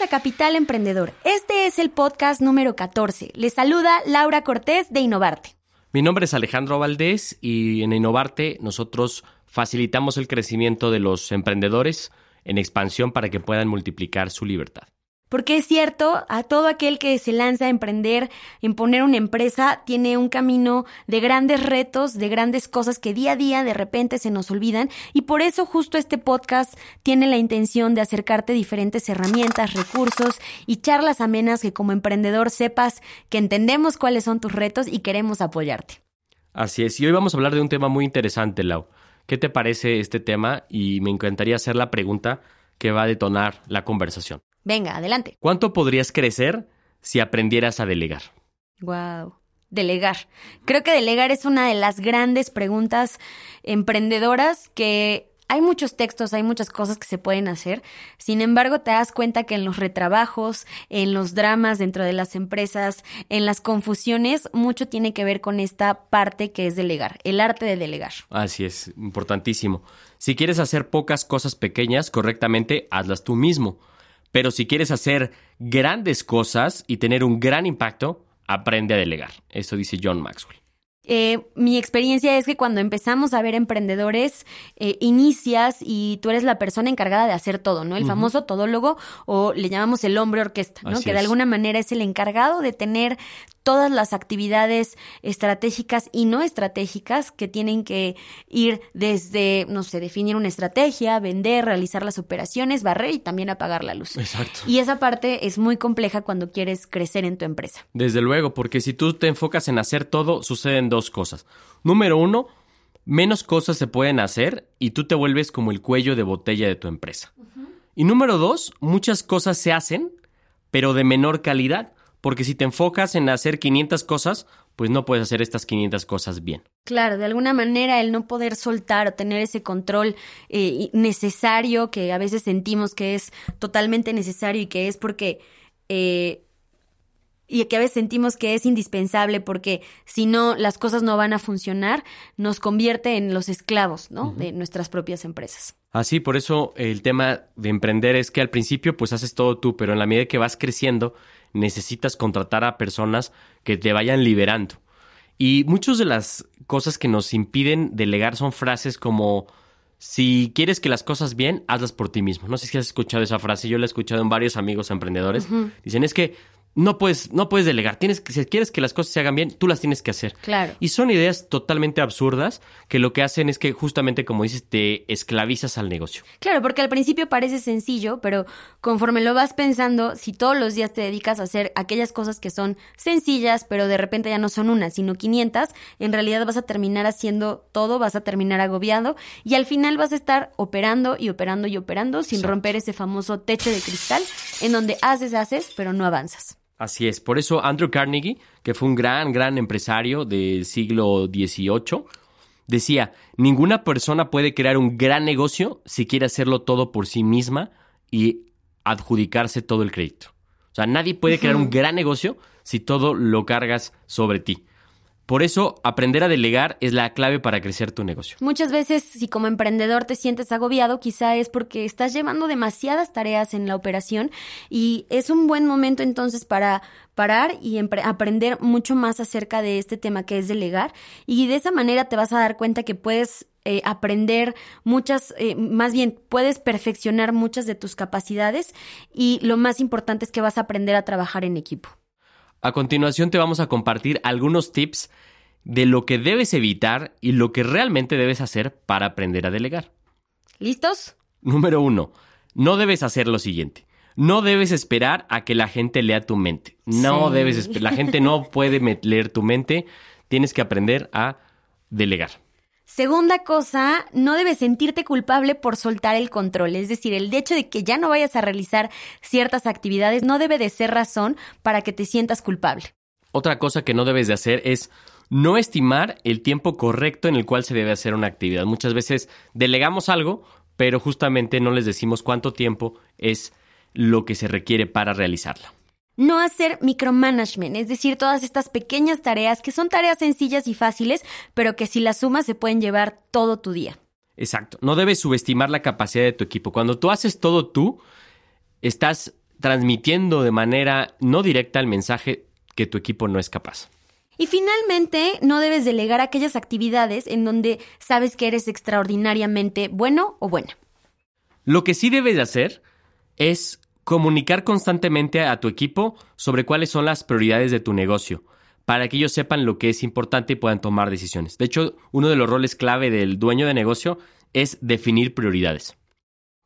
A Capital Emprendedor. Este es el podcast número 14. Les saluda Laura Cortés de Innovarte. Mi nombre es Alejandro Valdés y en Innovarte nosotros facilitamos el crecimiento de los emprendedores en expansión para que puedan multiplicar su libertad. Porque es cierto, a todo aquel que se lanza a emprender, en poner una empresa, tiene un camino de grandes retos, de grandes cosas que día a día de repente se nos olvidan. Y por eso justo este podcast tiene la intención de acercarte diferentes herramientas, recursos y charlas amenas que como emprendedor sepas que entendemos cuáles son tus retos y queremos apoyarte. Así es, y hoy vamos a hablar de un tema muy interesante, Lau. ¿Qué te parece este tema? Y me encantaría hacer la pregunta que va a detonar la conversación. Venga, adelante. ¿Cuánto podrías crecer si aprendieras a delegar? Wow. Delegar. Creo que delegar es una de las grandes preguntas emprendedoras que hay muchos textos, hay muchas cosas que se pueden hacer. Sin embargo, te das cuenta que en los retrabajos, en los dramas dentro de las empresas, en las confusiones, mucho tiene que ver con esta parte que es delegar, el arte de delegar. Así es, importantísimo. Si quieres hacer pocas cosas pequeñas correctamente, hazlas tú mismo. Pero si quieres hacer grandes cosas y tener un gran impacto, aprende a delegar. Eso dice John Maxwell. Eh, mi experiencia es que cuando empezamos a ver emprendedores, eh, inicias y tú eres la persona encargada de hacer todo, ¿no? El famoso todólogo o le llamamos el hombre orquesta, ¿no? Así que de es. alguna manera es el encargado de tener todas las actividades estratégicas y no estratégicas que tienen que ir desde, no sé, definir una estrategia, vender, realizar las operaciones, barrer y también apagar la luz. Exacto. Y esa parte es muy compleja cuando quieres crecer en tu empresa. Desde luego, porque si tú te enfocas en hacer todo, suceden dos cosas. Número uno, menos cosas se pueden hacer y tú te vuelves como el cuello de botella de tu empresa. Y número dos, muchas cosas se hacen, pero de menor calidad, porque si te enfocas en hacer 500 cosas, pues no puedes hacer estas 500 cosas bien. Claro, de alguna manera el no poder soltar o tener ese control eh, necesario que a veces sentimos que es totalmente necesario y que es porque... eh, y que a veces sentimos que es indispensable porque si no las cosas no van a funcionar, nos convierte en los esclavos, ¿no? De nuestras propias empresas. Así, por eso el tema de emprender es que al principio pues haces todo tú, pero en la medida que vas creciendo necesitas contratar a personas que te vayan liberando. Y muchas de las cosas que nos impiden delegar son frases como si quieres que las cosas bien, hazlas por ti mismo. No sé si has escuchado esa frase, yo la he escuchado en varios amigos emprendedores. Dicen, es que no puedes, no puedes delegar. Tienes que, si quieres que las cosas se hagan bien, tú las tienes que hacer. Claro. Y son ideas totalmente absurdas que lo que hacen es que justamente, como dices, te esclavizas al negocio. Claro, porque al principio parece sencillo, pero conforme lo vas pensando, si todos los días te dedicas a hacer aquellas cosas que son sencillas, pero de repente ya no son una, sino 500, en realidad vas a terminar haciendo todo, vas a terminar agobiado y al final vas a estar operando y operando y operando sin Exacto. romper ese famoso techo de cristal en donde haces, haces, pero no avanzas. Así es. Por eso Andrew Carnegie, que fue un gran, gran empresario del siglo XVIII, decía, ninguna persona puede crear un gran negocio si quiere hacerlo todo por sí misma y adjudicarse todo el crédito. O sea, nadie puede crear un gran negocio si todo lo cargas sobre ti. Por eso, aprender a delegar es la clave para crecer tu negocio. Muchas veces, si como emprendedor te sientes agobiado, quizá es porque estás llevando demasiadas tareas en la operación y es un buen momento entonces para parar y aprender mucho más acerca de este tema que es delegar y de esa manera te vas a dar cuenta que puedes eh, aprender muchas, eh, más bien puedes perfeccionar muchas de tus capacidades y lo más importante es que vas a aprender a trabajar en equipo. A continuación te vamos a compartir algunos tips de lo que debes evitar y lo que realmente debes hacer para aprender a delegar. ¿Listos? Número uno, no debes hacer lo siguiente. No debes esperar a que la gente lea tu mente. No Sí. debes esperar. La gente no puede leer tu mente. Tienes que aprender a delegar. Segunda cosa, no debes sentirte culpable por soltar el control, es decir, el hecho de que ya no vayas a realizar ciertas actividades no debe de ser razón para que te sientas culpable. Otra cosa que no debes de hacer es no estimar el tiempo correcto en el cual se debe hacer una actividad. Muchas veces delegamos algo, pero justamente no les decimos cuánto tiempo es lo que se requiere para realizarla. No hacer micromanagement, es decir, todas estas pequeñas tareas que son tareas sencillas y fáciles, pero que si las sumas se pueden llevar todo tu día. Exacto, no debes subestimar la capacidad de tu equipo. Cuando tú haces todo tú, estás transmitiendo de manera no directa el mensaje que tu equipo no es capaz. Y finalmente, no debes delegar aquellas actividades en donde sabes que eres extraordinariamente bueno o buena. Lo que sí debes de hacer es comunicar constantemente a tu equipo sobre cuáles son las prioridades de tu negocio, para que ellos sepan lo que es importante y puedan tomar decisiones. De hecho, uno de los roles clave del dueño de negocio es definir prioridades.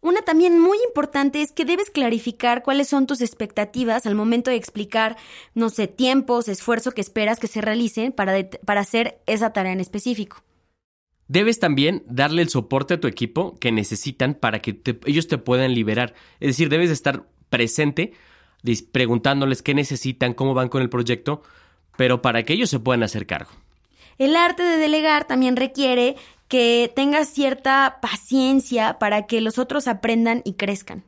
Una también muy importante es que debes clarificar cuáles son tus expectativas al momento de explicar, no sé, tiempos, esfuerzo que esperas que se realicen para, para hacer esa tarea en específico. Debes también darle el soporte a tu equipo que necesitan para que ellos te puedan liberar. Es decir, debes estar presente preguntándoles qué necesitan, cómo van con el proyecto, pero para que ellos se puedan hacer cargo. El arte de delegar también requiere que tengas cierta paciencia para que los otros aprendan y crezcan.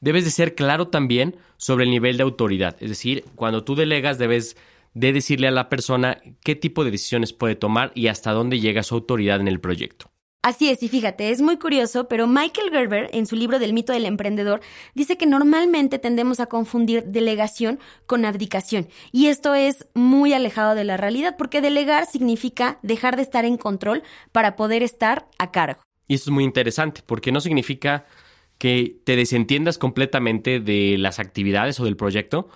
Debes de ser claro también sobre el nivel de autoridad, es decir, cuando tú delegas debes de decirle a la persona qué tipo de decisiones puede tomar y hasta dónde llega su autoridad en el proyecto. Así es, y fíjate, es muy curioso, pero Michael Gerber, en su libro del mito del emprendedor, dice que normalmente tendemos a confundir delegación con abdicación. Y esto es muy alejado de la realidad, porque delegar significa dejar de estar en control para poder estar a cargo. Y esto es muy interesante, porque no significa que te desentiendas completamente de las actividades o del proyecto,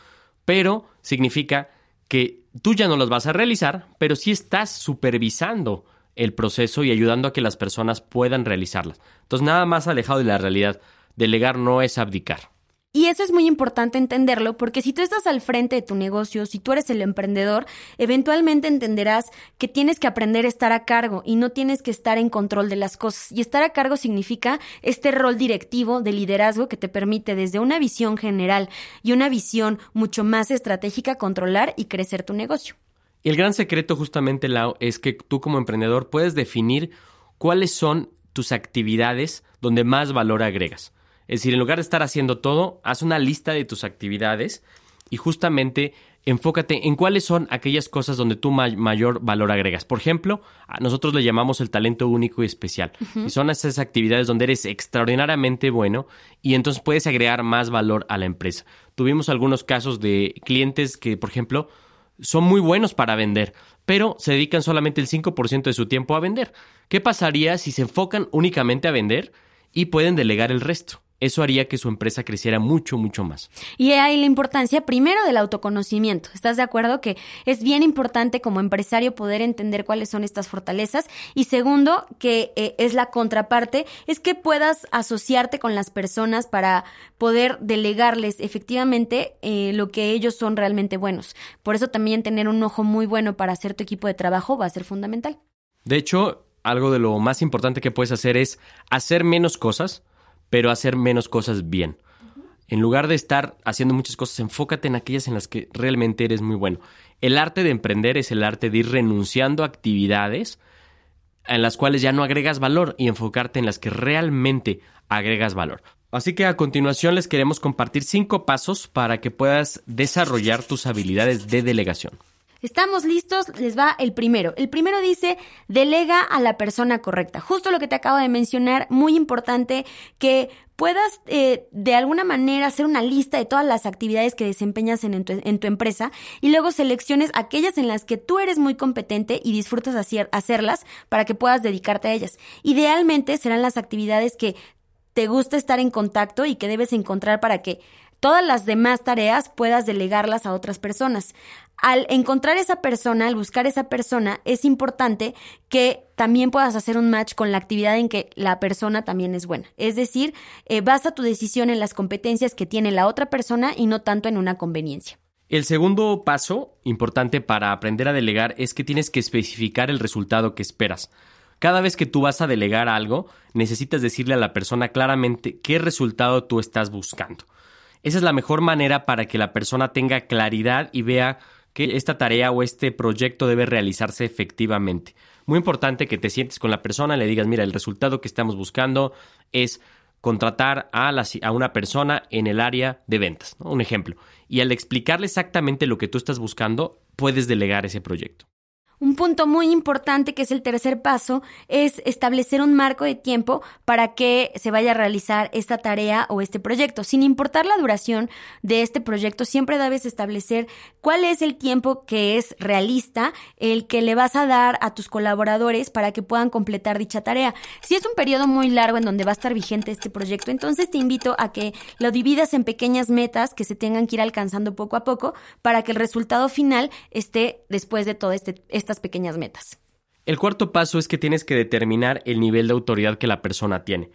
pero significa que tú ya no las vas a realizar, pero sí estás supervisando el proceso y ayudando a que las personas puedan realizarlas. Entonces, nada más alejado de la realidad. Delegar no es abdicar. Y eso es muy importante entenderlo porque si tú estás al frente de tu negocio, si tú eres el emprendedor, eventualmente entenderás que tienes que aprender a estar a cargo y no tienes que estar en control de las cosas. Y estar a cargo significa este rol directivo de liderazgo que te permite desde una visión general y una visión mucho más estratégica controlar y crecer tu negocio. Y el gran secreto justamente, Lau, es que tú como emprendedor puedes definir cuáles son tus actividades donde más valor agregas. Es decir, en lugar de estar haciendo todo, haz una lista de tus actividades y justamente enfócate en cuáles son aquellas cosas donde tú mayor valor agregas. Por ejemplo, a nosotros le llamamos el talento único y especial. Y son esas actividades donde eres extraordinariamente bueno y entonces puedes agregar más valor a la empresa. Tuvimos algunos casos de clientes que, por ejemplo, son muy buenos para vender, pero se dedican solamente el 5% de su tiempo a vender. ¿Qué pasaría si se enfocan únicamente a vender y pueden delegar el resto? Eso haría que su empresa creciera mucho, mucho más. Y hay la importancia primero del autoconocimiento. ¿Estás de acuerdo que es bien importante como empresario poder entender cuáles son estas fortalezas? Y segundo, que eh, es la contraparte, es que puedas asociarte con las personas para poder delegarles efectivamente eh, lo que ellos son realmente buenos. Por eso también tener un ojo muy bueno para hacer tu equipo de trabajo va a ser fundamental. De hecho, algo de lo más importante que puedes hacer es hacer menos cosas pero hacer menos cosas bien. En lugar de estar haciendo muchas cosas, enfócate en aquellas en las que realmente eres muy bueno. El arte de emprender es el arte de ir renunciando a actividades en las cuales ya no agregas valor y enfocarte en las que realmente agregas valor. Así que a continuación les queremos compartir cinco pasos para que puedas desarrollar tus habilidades de delegación. Estamos listos, les va el primero. El primero dice, delega a la persona correcta. Justo lo que te acabo de mencionar, muy importante que puedas eh, de alguna manera hacer una lista de todas las actividades que desempeñas en, tu, empresa y luego selecciones aquellas en las que tú eres muy competente y disfrutas hacer, hacerlas para que puedas dedicarte a ellas. Idealmente serán las actividades que te gusta estar en contacto y que debes encontrar para que todas las demás tareas puedas delegarlas a otras personas. Al encontrar esa persona, al buscar esa persona, es importante que también puedas hacer un match con la actividad en que la persona también es buena. Es decir, eh, basa tu decisión en las competencias que tiene la otra persona y no tanto en una conveniencia. El segundo paso importante para aprender a delegar es que tienes que especificar el resultado que esperas. Cada vez que tú vas a delegar algo, necesitas decirle a la persona claramente qué resultado tú estás buscando. Esa es la mejor manera para que la persona tenga claridad y vea que esta tarea o este proyecto debe realizarse efectivamente. Muy importante que te sientes con la persona, le digas, mira, el resultado que estamos buscando es contratar a, a una persona en el área de ventas, un ejemplo. Y al explicarle exactamente lo que tú estás buscando, puedes delegar ese proyecto. Un punto muy importante, que es el tercer paso, es establecer un marco de tiempo para que se vaya a realizar esta tarea o este proyecto. Sin importar la duración de este proyecto, siempre debes establecer cuál es el tiempo que es realista, el que le vas a dar a tus colaboradores para que puedan completar dicha tarea. Si es un periodo muy largo en donde va a estar vigente este proyecto, entonces te invito a que lo dividas en pequeñas metas que se tengan que ir alcanzando poco a poco para que el resultado final esté después de todo este, pequeñas metas. El cuarto paso es que tienes que determinar el nivel de autoridad que la persona tiene.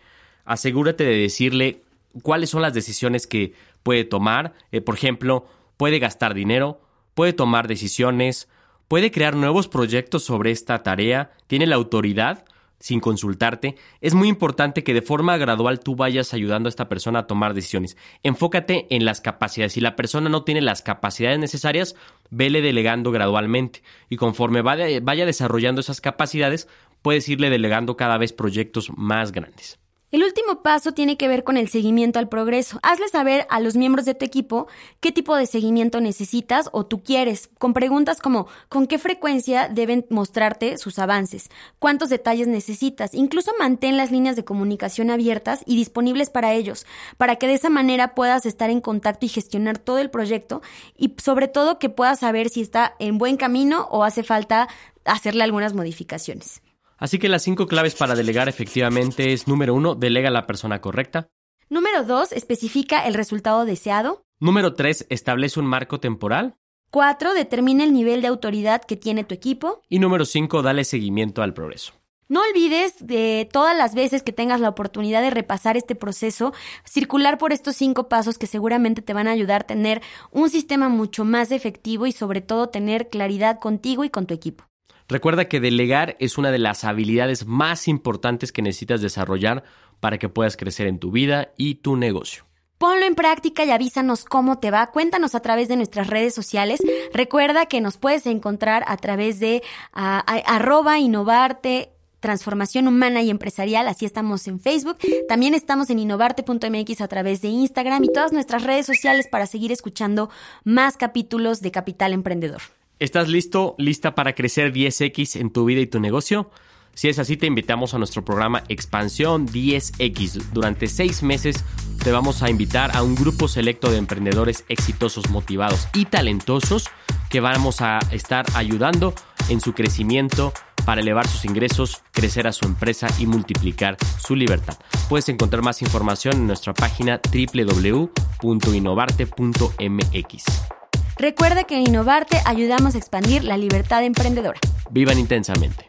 Asegúrate de decirle cuáles son las decisiones que puede tomar. Eh, por ejemplo, puede gastar dinero, puede tomar decisiones, puede crear nuevos proyectos sobre esta tarea, tiene la autoridad sin consultarte, es muy importante que de forma gradual tú vayas ayudando a esta persona a tomar decisiones. Enfócate en las capacidades. Si la persona no tiene las capacidades necesarias, vele delegando gradualmente. Y conforme vaya, desarrollando esas capacidades, puedes irle delegando cada vez proyectos más grandes. El último paso tiene que ver con el seguimiento al progreso. Hazle saber a los miembros de tu equipo qué tipo de seguimiento necesitas o tú quieres, con preguntas como con qué frecuencia deben mostrarte sus avances, cuántos detalles necesitas, incluso mantén las líneas de comunicación abiertas y disponibles para ellos, para que de esa manera puedas estar en contacto y gestionar todo el proyecto y sobre todo que puedas saber si está en buen camino o hace falta hacerle algunas modificaciones. Así que las cinco claves para delegar efectivamente es número uno, delega a la persona correcta. Número dos, especifica el resultado deseado. Número tres, establece un marco temporal. Cuatro, determina el nivel de autoridad que tiene tu equipo. Y número cinco, dale seguimiento al progreso. No olvides de todas las veces que tengas la oportunidad de repasar este proceso, circular por estos cinco pasos que seguramente te van a ayudar a tener un sistema mucho más efectivo y sobre todo tener claridad contigo y con tu equipo. Recuerda que delegar es una de las habilidades más importantes que necesitas desarrollar para que puedas crecer en tu vida y tu negocio. Ponlo en práctica y avísanos cómo te va. Cuéntanos a través de nuestras redes sociales. Recuerda que nos puedes encontrar a través de arroba innovarte transformación humana y empresarial, así estamos en Facebook, también estamos en innovarte.mx a través de Instagram y todas nuestras redes sociales para seguir escuchando más capítulos de Capital Emprendedor. ¿Estás listo, lista para crecer 10x en tu vida y tu negocio? Si es así, te invitamos a nuestro programa Expansión 10X. Durante seis meses te vamos a invitar a un grupo selecto de emprendedores exitosos, motivados y talentosos que vamos a estar ayudando en su crecimiento para elevar sus ingresos, crecer a su empresa y multiplicar su libertad. Puedes encontrar más información en nuestra página www.innovarte.mx. Recuerda que en Innovarte ayudamos a expandir la libertad emprendedora. Vivan intensamente.